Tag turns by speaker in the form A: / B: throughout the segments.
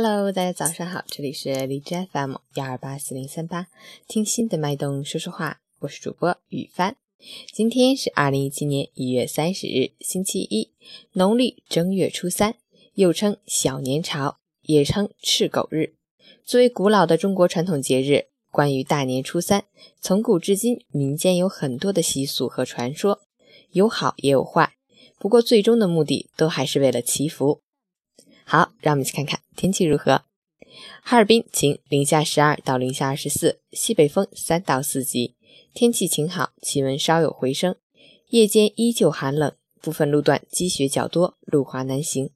A: Hello，大家早上好，这里是荔枝 FM 幺二八四零三八，听心的脉动说说话，我是主播雨帆。今天是二零一七年一月三十日，星期一，农历正月初三，又称小年朝，也称赤狗日。作为古老的中国传统节日，关于大年初三，从古至今民间有很多的习俗和传说，有好也有坏，不过最终的目的都还是为了祈福。好，让我们去看看天气如何。哈尔滨晴，零下十二到零下二十四，西北风三到四级，天气晴好，气温稍有回升。夜间依旧寒冷，部分路段积雪较多，路滑难行。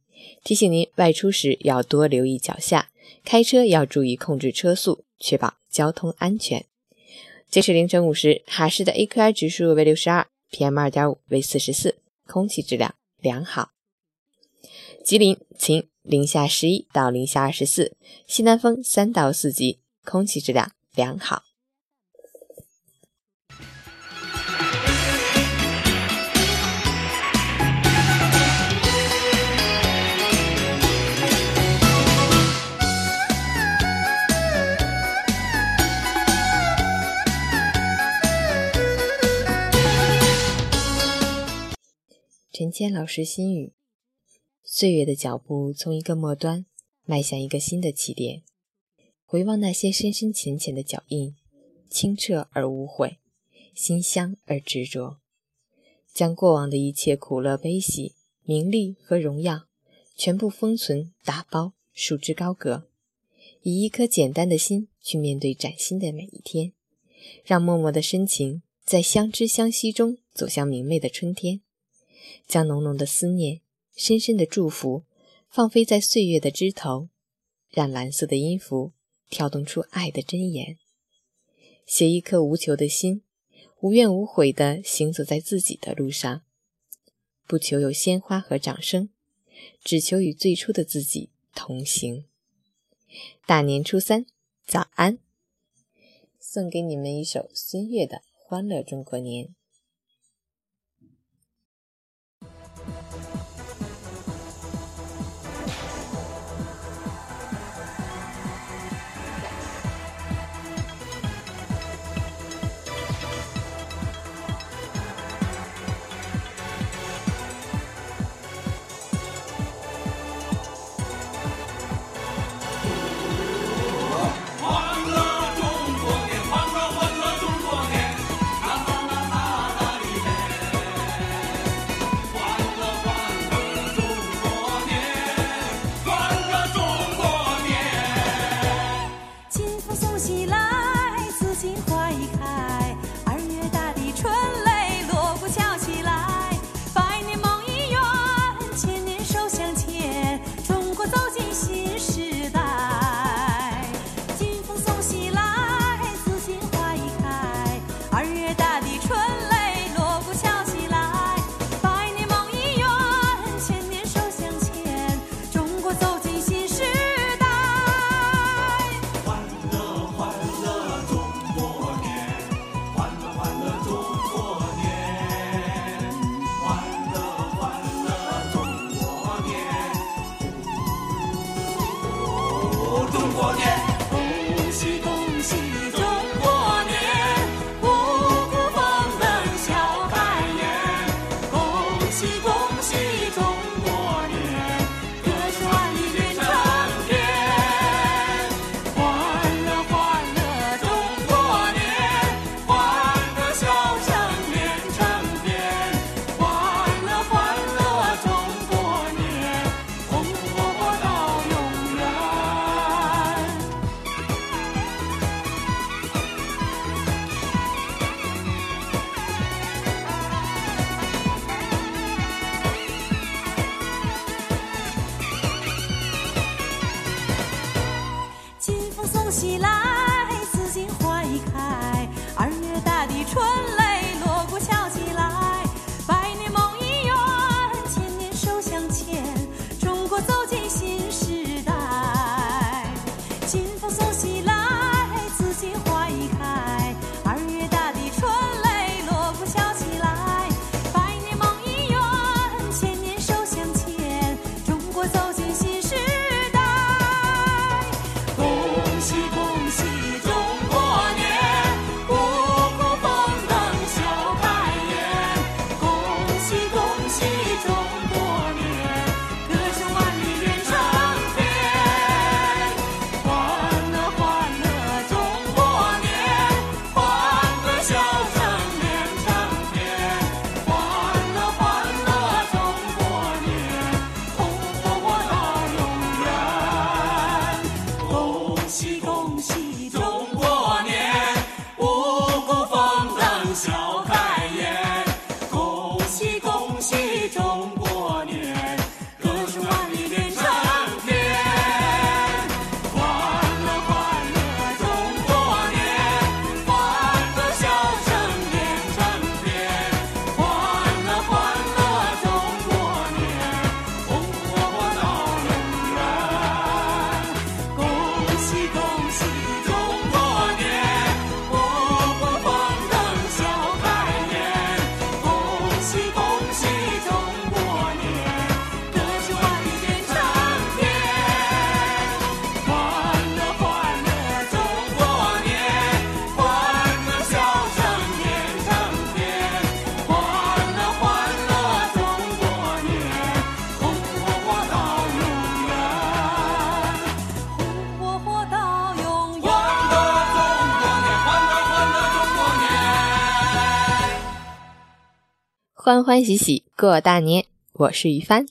A: 提醒您外出时要多留意脚下，开车要注意控制车速，确保交通安全。截止凌晨五时，哈市的 AQI 指数为六十二，PM 二点五为四十四，空气质量良好。吉林晴。零下十一到零下二十四，西南风三到四级，空气质量良好。陈谦老师心语。岁月的脚步从一个末端迈向一个新的起点，回望那些深深浅浅的脚印，清澈而无悔，馨香而执着，将过往的一切苦乐悲喜、名利和荣耀全部封存打包，束之高阁，以一颗简单的心去面对崭新的每一天，让默默的深情在相知相惜中走向明媚的春天，将浓浓的思念。深深的祝福，放飞在岁月的枝头，让蓝色的音符跳动出爱的真言。写一颗无求的心，无怨无悔地行走在自己的路上，不求有鲜花和掌声，只求与最初的自己同行。大年初三，早安！送给你们一首孙悦的《欢乐中国年》。
B: 恭喜啦恭喜恭喜中国年五谷丰登笑开颜恭喜恭喜中
A: 欢欢喜喜过大年，我是于帆。